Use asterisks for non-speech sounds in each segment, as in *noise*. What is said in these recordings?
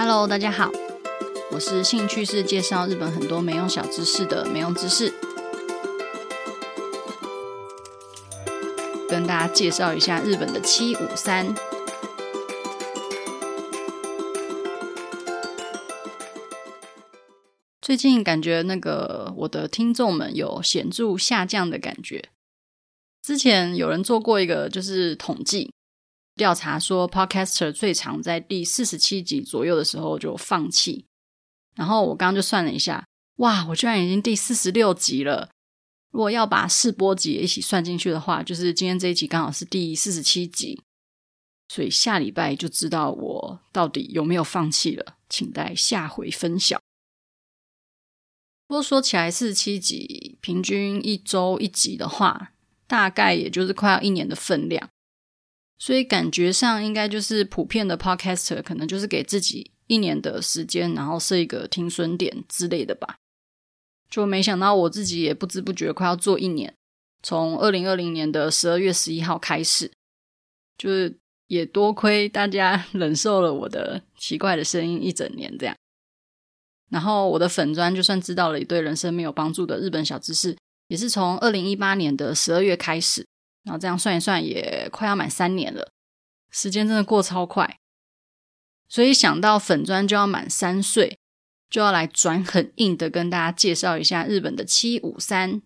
Hello，大家好，我是兴趣是介绍日本很多没用小知识的没用知识，跟大家介绍一下日本的七五三。最近感觉那个我的听众们有显著下降的感觉。之前有人做过一个就是统计调查，说 Podcaster 最常在第四十七集左右的时候就放弃。然后我刚刚就算了一下，哇，我居然已经第四十六集了。如果要把试播集一起算进去的话，就是今天这一集刚好是第四十七集。所以下礼拜就知道我到底有没有放弃了，请待下回分晓。不过说起来，四十七集平均一周一集的话，大概也就是快要一年的分量，所以感觉上应该就是普遍的 podcaster 可能就是给自己一年的时间，然后设一个停损点之类的吧。就没想到我自己也不知不觉快要做一年，从二零二零年的十二月十一号开始，就是也多亏大家 *laughs* 忍受了我的奇怪的声音一整年这样。然后我的粉砖就算知道了一堆人生没有帮助的日本小知识。也是从二零一八年的十二月开始，然后这样算一算，也快要满三年了。时间真的过超快，所以想到粉砖就要满三岁，就要来转很硬的跟大家介绍一下日本的七五三。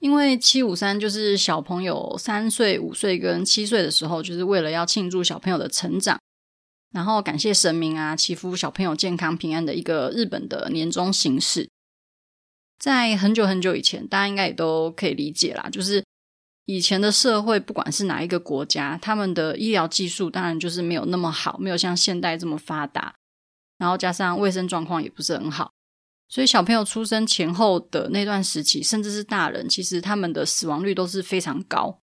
因为七五三就是小朋友三岁、五岁跟七岁的时候，就是为了要庆祝小朋友的成长，然后感谢神明啊，祈福小朋友健康平安的一个日本的年终形式。在很久很久以前，大家应该也都可以理解啦。就是以前的社会，不管是哪一个国家，他们的医疗技术当然就是没有那么好，没有像现代这么发达。然后加上卫生状况也不是很好，所以小朋友出生前后的那段时期，甚至是大人，其实他们的死亡率都是非常高。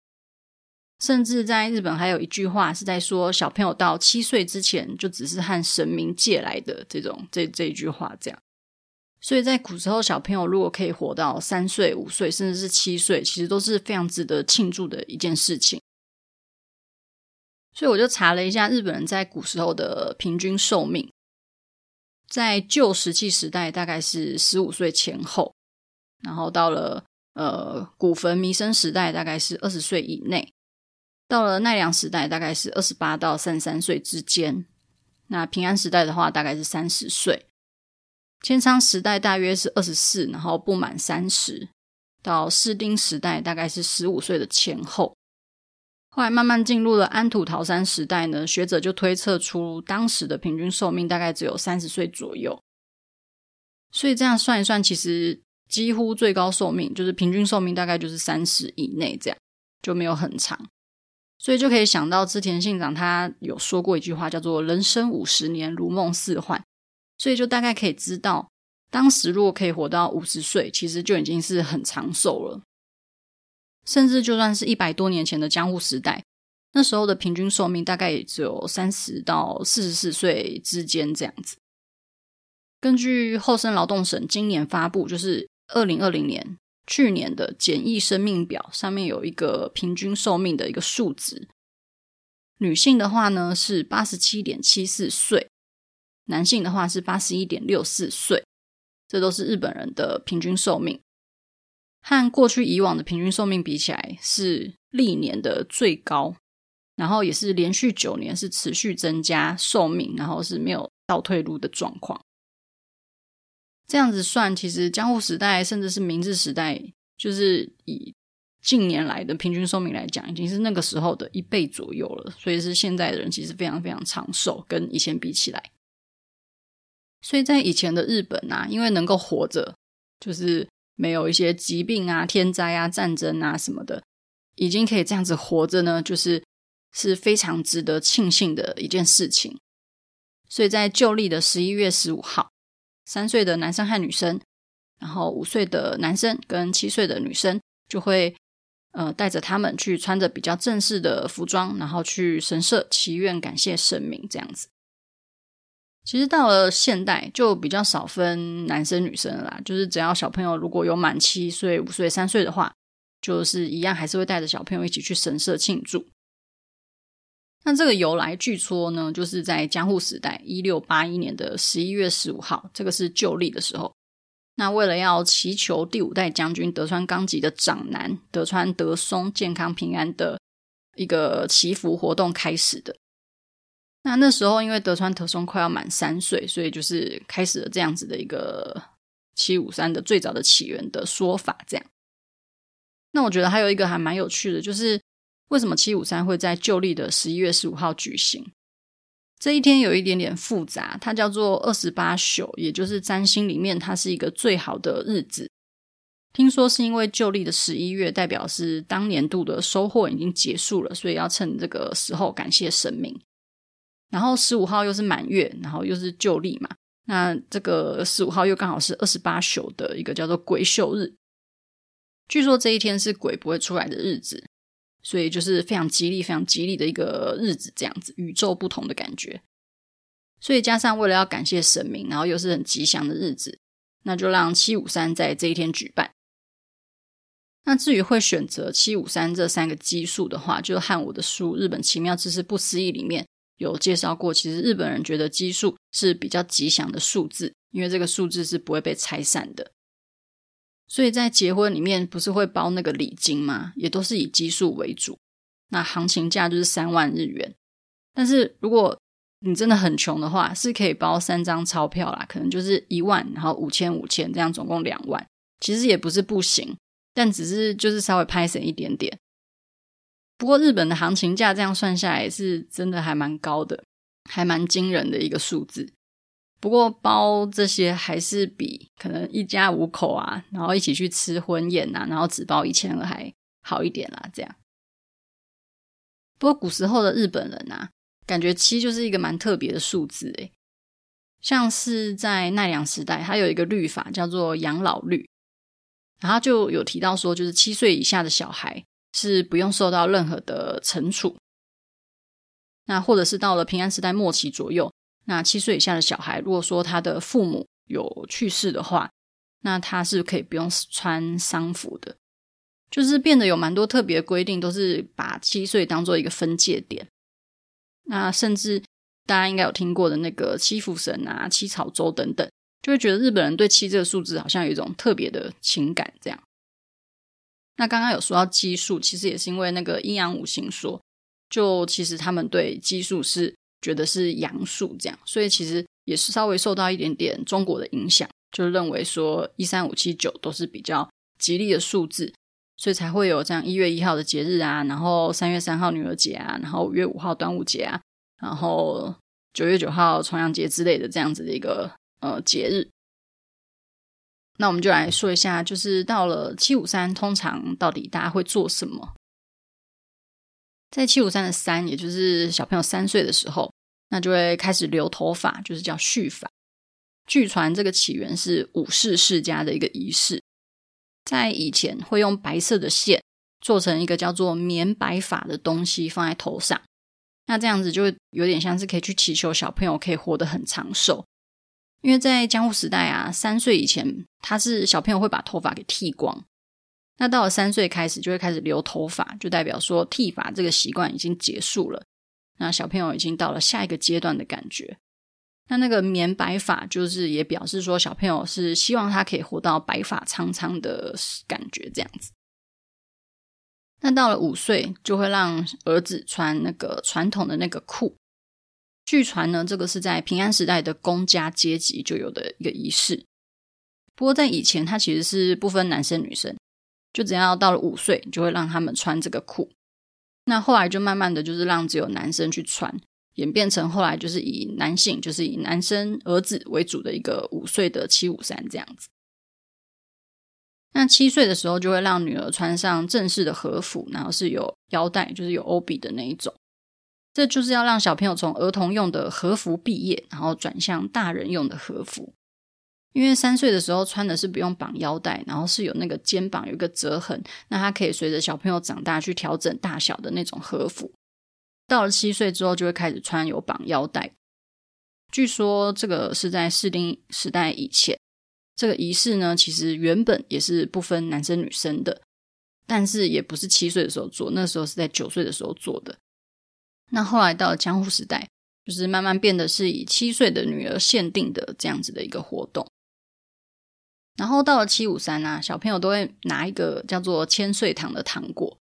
甚至在日本还有一句话是在说，小朋友到七岁之前就只是和神明借来的这种这这一句话这样。所以在古时候，小朋友如果可以活到三岁、五岁，甚至是七岁，其实都是非常值得庆祝的一件事情。所以我就查了一下日本人在古时候的平均寿命，在旧石器时代大概是十五岁前后，然后到了呃古坟弥生时代大概是二十岁以内，到了奈良时代大概是二十八到三十三岁之间，那平安时代的话大概是三十岁。千仓时代大约是二十四，然后不满三十，到室町时代大概是十五岁的前后。后来慢慢进入了安土桃山时代呢，学者就推测出当时的平均寿命大概只有三十岁左右。所以这样算一算，其实几乎最高寿命就是平均寿命大概就是三十以内，这样就没有很长。所以就可以想到织田信长他有说过一句话，叫做“人生五十年，如梦似幻”。所以就大概可以知道，当时如果可以活到五十岁，其实就已经是很长寿了。甚至就算是一百多年前的江户时代，那时候的平均寿命大概也只有三十到四十四岁之间这样子。根据厚生劳动省今年发布，就是二零二零年去年的简易生命表，上面有一个平均寿命的一个数值。女性的话呢是八十七点七四岁。男性的话是八十一点六四岁，这都是日本人的平均寿命，和过去以往的平均寿命比起来是历年的最高，然后也是连续九年是持续增加寿命，然后是没有倒退路的状况。这样子算，其实江户时代甚至是明治时代，就是以近年来的平均寿命来讲，已经是那个时候的一倍左右了，所以是现在的人其实非常非常长寿，跟以前比起来。所以在以前的日本啊，因为能够活着，就是没有一些疾病啊、天灾啊、战争啊什么的，已经可以这样子活着呢，就是是非常值得庆幸的一件事情。所以在旧历的十一月十五号，三岁的男生和女生，然后五岁的男生跟七岁的女生，就会呃带着他们去穿着比较正式的服装，然后去神社祈愿感谢神明这样子。其实到了现代，就比较少分男生女生啦。就是只要小朋友如果有满七岁、五岁、三岁的话，就是一样还是会带着小朋友一起去神社庆祝。那这个由来据说呢，就是在江户时代一六八一年的十一月十五号，这个是旧历的时候。那为了要祈求第五代将军德川纲吉的长男德川德松健康平安的一个祈福活动开始的。那那时候因为德川德松快要满三岁，所以就是开始了这样子的一个七五三的最早的起源的说法。这样，那我觉得还有一个还蛮有趣的，就是为什么七五三会在旧历的十一月十五号举行？这一天有一点点复杂，它叫做二十八宿，也就是占星里面它是一个最好的日子。听说是因为旧历的十一月代表是当年度的收获已经结束了，所以要趁这个时候感谢神明。然后十五号又是满月，然后又是旧历嘛，那这个十五号又刚好是二十八宿的一个叫做鬼宿日。据说这一天是鬼不会出来的日子。所以就是非常吉利、非常吉利的一个日子，这样子宇宙不同的感觉。所以加上为了要感谢神明，然后又是很吉祥的日子，那就让七五三在这一天举办。那至于会选择七五三这三个基数的话，就和我的书《日本奇妙知识不思议》里面有介绍过。其实日本人觉得基数是比较吉祥的数字，因为这个数字是不会被拆散的。所以在结婚里面不是会包那个礼金吗？也都是以基数为主。那行情价就是三万日元。但是如果你真的很穷的话，是可以包三张钞票啦，可能就是一万，然后五千五千这样，总共两万。其实也不是不行，但只是就是稍微拍省一点点。不过日本的行情价这样算下来是真的还蛮高的，还蛮惊人的一个数字。不过包这些还是比可能一家五口啊，然后一起去吃婚宴啊，然后只包一千二还好一点啦。这样。不过古时候的日本人啊，感觉七就是一个蛮特别的数字诶，像是在奈良时代，它有一个律法叫做养老律，然后就有提到说，就是七岁以下的小孩是不用受到任何的惩处。那或者是到了平安时代末期左右。那七岁以下的小孩，如果说他的父母有去世的话，那他是可以不用穿丧服的，就是变得有蛮多特别的规定，都是把七岁当做一个分界点。那甚至大家应该有听过的那个七福神啊、七草粥等等，就会觉得日本人对七这个数字好像有一种特别的情感。这样，那刚刚有说到奇数，其实也是因为那个阴阳五行说，就其实他们对奇数是。觉得是阳数这样，所以其实也是稍微受到一点点中国的影响，就认为说一三五七九都是比较吉利的数字，所以才会有这样一月一号的节日啊，然后三月三号女儿节啊，然后五月五号端午节啊，然后九月九号重阳节之类的这样子的一个呃节日。那我们就来说一下，就是到了七五三，通常到底大家会做什么？在七五三的三，也就是小朋友三岁的时候，那就会开始留头发，就是叫蓄发。据传这个起源是武士世家的一个仪式，在以前会用白色的线做成一个叫做棉白发的东西放在头上，那这样子就有点像是可以去祈求小朋友可以活得很长寿。因为在江户时代啊，三岁以前他是小朋友会把头发给剃光。那到了三岁开始就会开始留头发，就代表说剃发这个习惯已经结束了。那小朋友已经到了下一个阶段的感觉。那那个棉白发就是也表示说小朋友是希望他可以活到白发苍苍的感觉这样子。那到了五岁就会让儿子穿那个传统的那个裤。据传呢，这个是在平安时代的公家阶级就有的一个仪式。不过在以前，它其实是不分男生女生。就只要到了五岁，就会让他们穿这个裤。那后来就慢慢的就是让只有男生去穿，演变成后来就是以男性，就是以男生儿子为主的一个五岁的七五三这样子。那七岁的时候就会让女儿穿上正式的和服，然后是有腰带，就是有欧比的那一种。这就是要让小朋友从儿童用的和服毕业，然后转向大人用的和服。因为三岁的时候穿的是不用绑腰带，然后是有那个肩膀有一个折痕，那他可以随着小朋友长大去调整大小的那种和服。到了七岁之后就会开始穿有绑腰带。据说这个是在室町时代以前，这个仪式呢其实原本也是不分男生女生的，但是也不是七岁的时候做，那时候是在九岁的时候做的。那后来到了江户时代，就是慢慢变得是以七岁的女儿限定的这样子的一个活动。然后到了七五三啊，小朋友都会拿一个叫做千岁糖的糖果，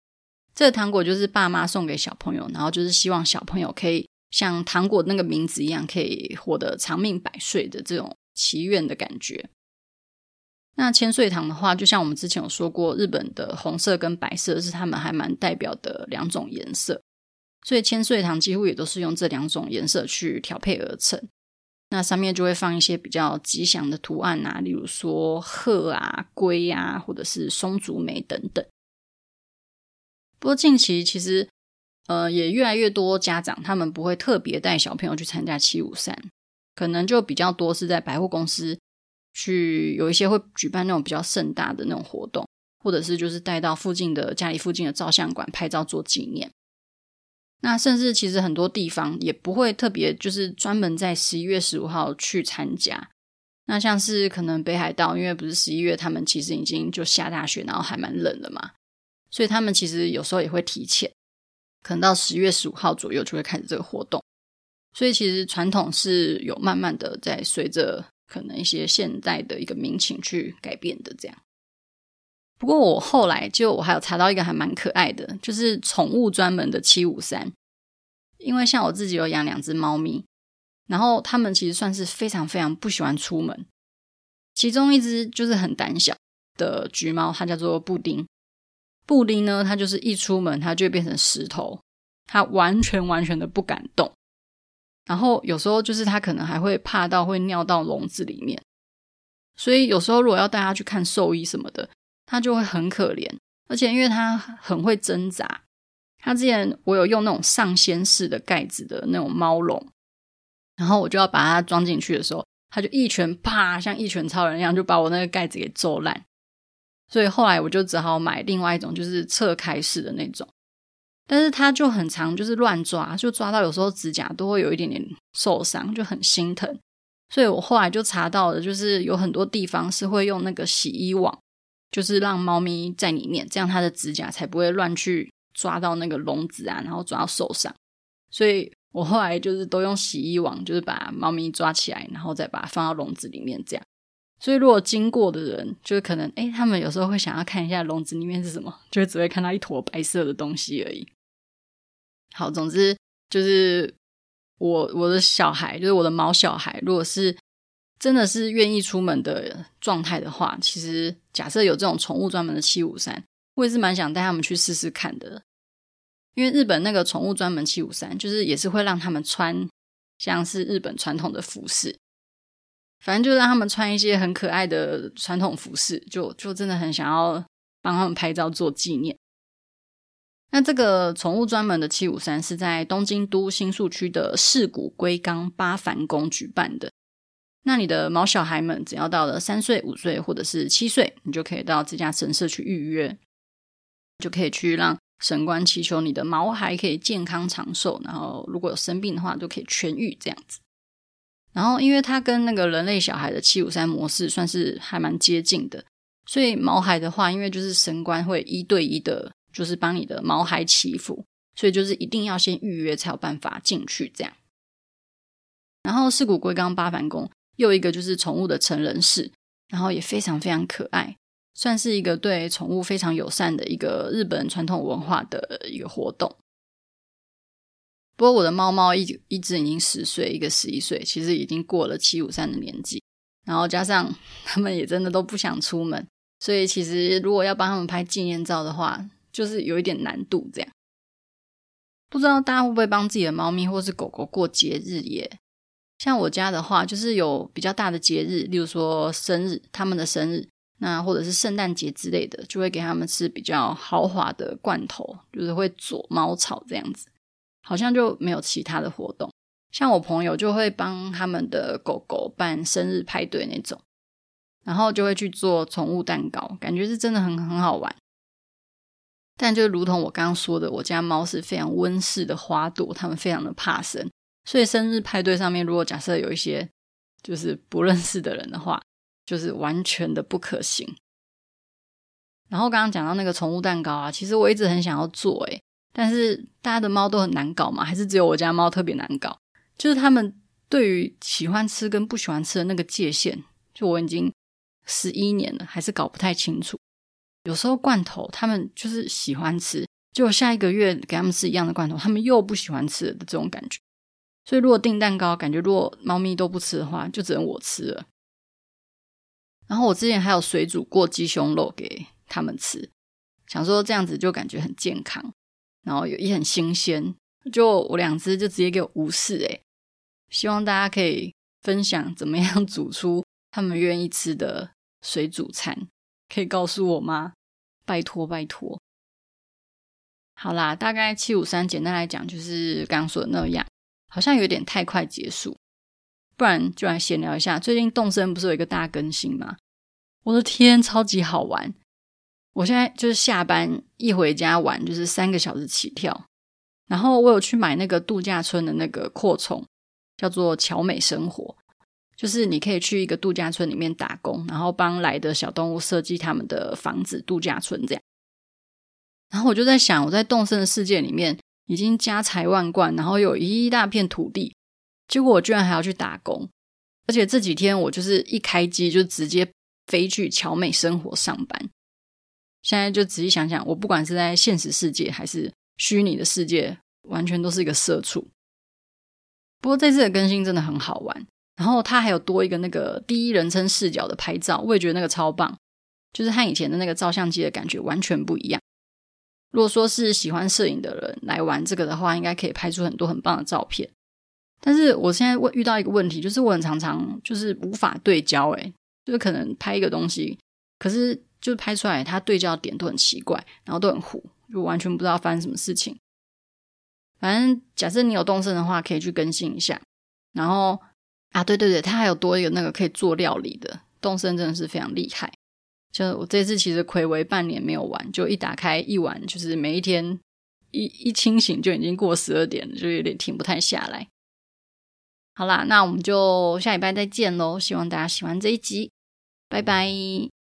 这个糖果就是爸妈送给小朋友，然后就是希望小朋友可以像糖果那个名字一样，可以活得长命百岁的这种祈愿的感觉。那千岁糖的话，就像我们之前有说过，日本的红色跟白色是他们还蛮代表的两种颜色，所以千岁糖几乎也都是用这两种颜色去调配而成。那上面就会放一些比较吉祥的图案啊，例如说鹤啊、龟啊，或者是松竹梅等等。不过近期其实，呃，也越来越多家长他们不会特别带小朋友去参加七五三，可能就比较多是在百货公司去有一些会举办那种比较盛大的那种活动，或者是就是带到附近的家里附近的照相馆拍照做纪念。那甚至其实很多地方也不会特别，就是专门在十一月十五号去参加。那像是可能北海道，因为不是十一月，他们其实已经就下大雪，然后还蛮冷的嘛，所以他们其实有时候也会提前，可能到十月十五号左右就会开始这个活动。所以其实传统是有慢慢的在随着可能一些现代的一个民情去改变的这样。不过我后来就我还有查到一个还蛮可爱的，就是宠物专门的七五三。因为像我自己有养两只猫咪，然后它们其实算是非常非常不喜欢出门。其中一只就是很胆小的橘猫，它叫做布丁。布丁呢，它就是一出门它就变成石头，它完全完全的不敢动。然后有时候就是它可能还会怕到会尿到笼子里面，所以有时候如果要带它去看兽医什么的。它就会很可怜，而且因为它很会挣扎。它之前我有用那种上掀式的盖子的那种猫笼，然后我就要把它装进去的时候，它就一拳啪，像一拳超人一样，就把我那个盖子给揍烂。所以后来我就只好买另外一种，就是侧开式的那种。但是它就很常，就是乱抓，就抓到有时候指甲都会有一点点受伤，就很心疼。所以我后来就查到了，就是有很多地方是会用那个洗衣网。就是让猫咪在里面，这样它的指甲才不会乱去抓到那个笼子啊，然后抓到手上。所以我后来就是都用洗衣网，就是把猫咪抓起来，然后再把它放到笼子里面这样。所以如果经过的人，就是可能诶，他们有时候会想要看一下笼子里面是什么，就只会看到一坨白色的东西而已。好，总之就是我我的小孩，就是我的毛小孩，如果是。真的是愿意出门的状态的话，其实假设有这种宠物专门的七五三，我也是蛮想带他们去试试看的。因为日本那个宠物专门七五三，就是也是会让他们穿像是日本传统的服饰，反正就让他们穿一些很可爱的传统服饰，就就真的很想要帮他们拍照做纪念。那这个宠物专门的七五三是在东京都新宿区的涩谷龟冈八幡宫举办的。那你的毛小孩们，只要到了三岁、五岁或者是七岁，你就可以到这家神社去预约，就可以去让神官祈求你的毛孩可以健康长寿，然后如果有生病的话，都可以痊愈这样子。然后，因为它跟那个人类小孩的七五三模式算是还蛮接近的，所以毛孩的话，因为就是神官会一对一的，就是帮你的毛孩祈福，所以就是一定要先预约才有办法进去这样。然后，四谷龟冈八幡宫。又一个就是宠物的成人式，然后也非常非常可爱，算是一个对宠物非常友善的一个日本传统文化的一个活动。不过我的猫猫一一只已经十岁，一个十一岁，其实已经过了七五三的年纪，然后加上 *laughs* 他们也真的都不想出门，所以其实如果要帮他们拍纪念照的话，就是有一点难度。这样，不知道大家会不会帮自己的猫咪或是狗狗过节日耶？像我家的话，就是有比较大的节日，例如说生日，他们的生日，那或者是圣诞节之类的，就会给他们吃比较豪华的罐头，就是会佐猫草这样子。好像就没有其他的活动。像我朋友就会帮他们的狗狗办生日派对那种，然后就会去做宠物蛋糕，感觉是真的很很好玩。但就如同我刚刚说的，我家猫是非常温室的花朵，它们非常的怕生。所以生日派对上面，如果假设有一些就是不认识的人的话，就是完全的不可行。然后刚刚讲到那个宠物蛋糕啊，其实我一直很想要做诶，但是大家的猫都很难搞嘛，还是只有我家猫特别难搞？就是他们对于喜欢吃跟不喜欢吃的那个界限，就我已经十一年了，还是搞不太清楚。有时候罐头他们就是喜欢吃，结果下一个月给他们吃一样的罐头，他们又不喜欢吃的这种感觉。所以如果订蛋糕，感觉如果猫咪都不吃的话，就只能我吃了。然后我之前还有水煮过鸡胸肉给他们吃，想说这样子就感觉很健康。然后也很新鲜，就我两只就直接给我无视诶。希望大家可以分享怎么样 *laughs* 煮出他们愿意吃的水煮餐，可以告诉我吗？拜托拜托。好啦，大概七五三简单来讲就是刚刚说的那样，好像有点太快结束，不然就来闲聊一下。最近动森不是有一个大更新吗？我的天，超级好玩！我现在就是下班一回家玩，就是三个小时起跳。然后我有去买那个度假村的那个扩充，叫做乔美生活，就是你可以去一个度假村里面打工，然后帮来的小动物设计他们的房子、度假村这样。然后我就在想，我在动森的世界里面已经家财万贯，然后有一大片土地，结果我居然还要去打工，而且这几天我就是一开机就直接飞去乔美生活上班。现在就仔细想想，我不管是在现实世界还是虚拟的世界，完全都是一个社畜。不过这次的更新真的很好玩，然后它还有多一个那个第一人称视角的拍照，我也觉得那个超棒，就是和以前的那个照相机的感觉完全不一样。如果说是喜欢摄影的人来玩这个的话，应该可以拍出很多很棒的照片。但是我现在问遇到一个问题，就是我很常常就是无法对焦，诶，就是可能拍一个东西，可是。就拍出来，它对焦点都很奇怪，然后都很糊，就完全不知道发生什么事情。反正假设你有动身的话，可以去更新一下。然后啊，对对对，它还有多一个那个可以做料理的。动身真的是非常厉害。就我这次其实暌违半年没有玩，就一打开一玩，就是每一天一一清醒就已经过十二点了，就有点停不太下来。好啦，那我们就下礼拜再见喽。希望大家喜欢这一集，拜拜。